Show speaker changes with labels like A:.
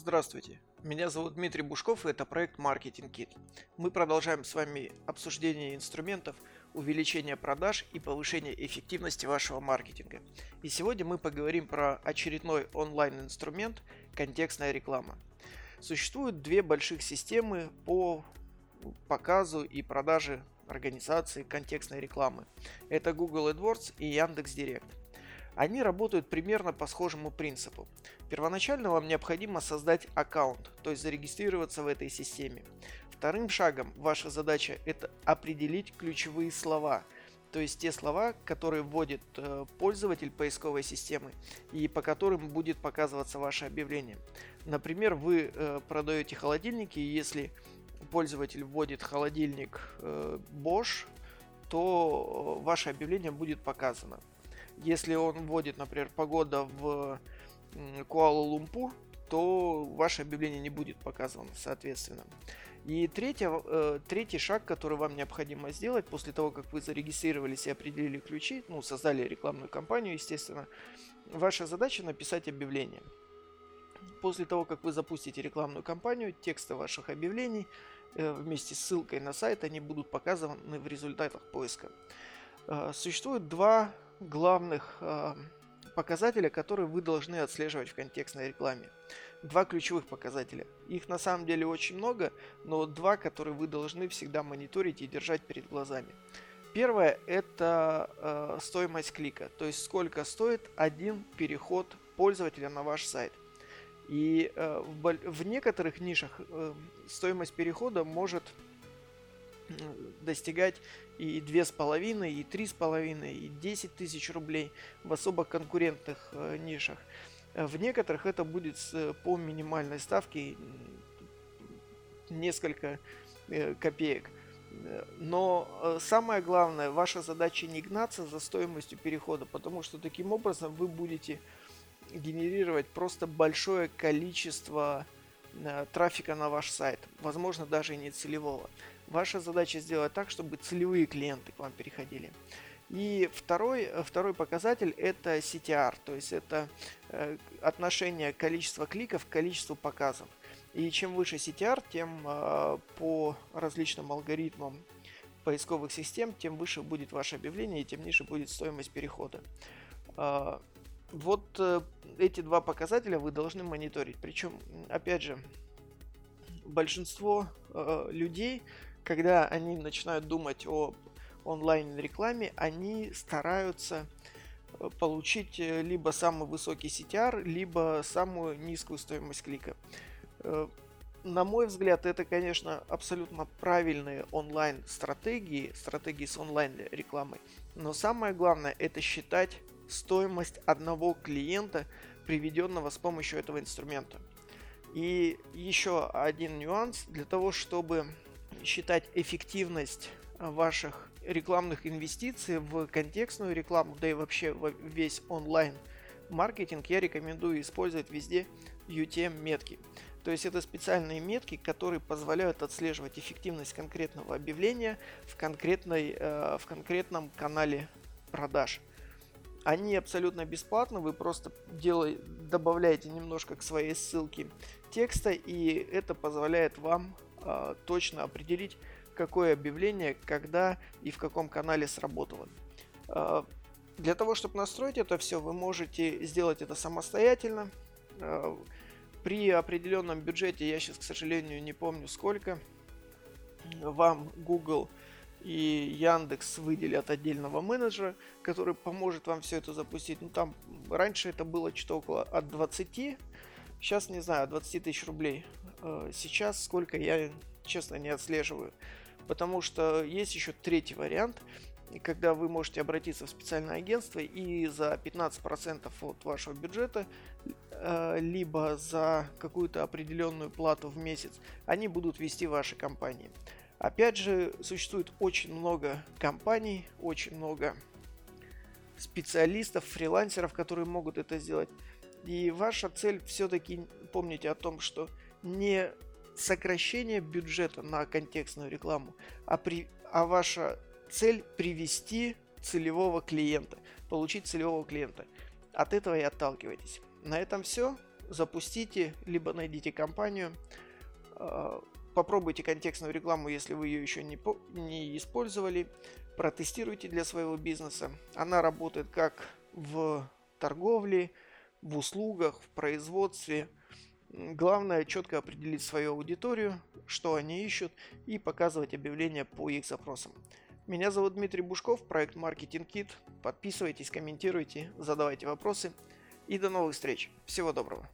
A: Здравствуйте, меня зовут Дмитрий Бушков и это проект Marketing Kit. Мы продолжаем с вами обсуждение инструментов увеличения продаж и повышения эффективности вашего маркетинга. И сегодня мы поговорим про очередной онлайн-инструмент – контекстная реклама. Существуют две больших системы по показу и продаже организации контекстной рекламы. Это Google AdWords и Яндекс.Директ. Они работают примерно по схожему принципу. Первоначально вам необходимо создать аккаунт, то есть зарегистрироваться в этой системе. Вторым шагом ваша задача это определить ключевые слова, то есть те слова, которые вводит э, пользователь поисковой системы и по которым будет показываться ваше объявление. Например, вы э, продаете холодильники, и если пользователь вводит холодильник э, Bosch, то ваше объявление будет показано. Если он вводит, например, погода в Куала-Лумпур, то ваше объявление не будет показано, соответственно. И третье, э, третий шаг, который вам необходимо сделать после того, как вы зарегистрировались и определили ключи, ну, создали рекламную кампанию, естественно, ваша задача написать объявление. После того, как вы запустите рекламную кампанию, тексты ваших объявлений э, вместе с ссылкой на сайт, они будут показаны в результатах поиска. Э, существует два главных э, показателя, которые вы должны отслеживать в контекстной рекламе. Два ключевых показателя. Их на самом деле очень много, но два, которые вы должны всегда мониторить и держать перед глазами. Первое это э, стоимость клика, то есть сколько стоит один переход пользователя на ваш сайт. И э, в, в некоторых нишах э, стоимость перехода может достигать и две с половиной, и три с половиной, и 10 тысяч рублей в особо конкурентных э, нишах. В некоторых это будет с, по минимальной ставке несколько э, копеек. Но э, самое главное, ваша задача не гнаться за стоимостью перехода, потому что таким образом вы будете генерировать просто большое количество Э, трафика на ваш сайт, возможно даже и не целевого. Ваша задача сделать так, чтобы целевые клиенты к вам переходили. И второй, э, второй показатель это CTR, то есть это э, отношение количества кликов к количеству показов. И чем выше CTR, тем э, по различным алгоритмам поисковых систем, тем выше будет ваше объявление и тем ниже будет стоимость перехода. Э, вот эти два показателя вы должны мониторить. Причем, опять же, большинство людей, когда они начинают думать о онлайн-рекламе, они стараются э, получить э, либо самый высокий CTR, либо самую низкую стоимость клика. На мой взгляд, это, конечно, абсолютно правильные онлайн-стратегии, стратегии с онлайн-рекламой. Но самое главное, это считать стоимость одного клиента, приведенного с помощью этого инструмента. И еще один нюанс для того, чтобы считать эффективность ваших рекламных инвестиций в контекстную рекламу, да и вообще весь онлайн маркетинг, я рекомендую использовать везде UTM метки. То есть это специальные метки, которые позволяют отслеживать эффективность конкретного объявления в, конкретной, э, в конкретном канале продаж. Они абсолютно бесплатны, вы просто делай, добавляете немножко к своей ссылке текста, и это позволяет вам э, точно определить, какое объявление, когда и в каком канале сработало. Э, для того, чтобы настроить это все, вы можете сделать это самостоятельно. Э, при определенном бюджете, я сейчас, к сожалению, не помню сколько, вам Google и Яндекс выделят отдельного менеджера, который поможет вам все это запустить. Ну там раньше это было что-то около от 20, сейчас не знаю, 20 тысяч рублей. Э, сейчас сколько я честно не отслеживаю. Потому что есть еще третий вариант, когда вы можете обратиться в специальное агентство и за 15% от вашего бюджета, э, либо за какую-то определенную плату в месяц, они будут вести ваши компании. Опять же, существует очень много компаний, очень много специалистов, фрилансеров, которые могут это сделать. И ваша цель все-таки помните о том, что не сокращение бюджета на контекстную рекламу, а, при, а ваша цель привести целевого клиента, получить целевого клиента. От этого и отталкивайтесь. На этом все. запустите, либо найдите компанию, э, попробуйте контекстную рекламу, если вы ее еще не, по- не использовали, протестируйте для своего бизнеса. Она работает как в торговле, в услугах, в производстве. Главное четко определить свою аудиторию, что они ищут и показывать объявления по их запросам. Меня зовут Дмитрий Бушков, проект Marketing Kit. Подписывайтесь, комментируйте, задавайте вопросы. И до новых встреч. Всего доброго.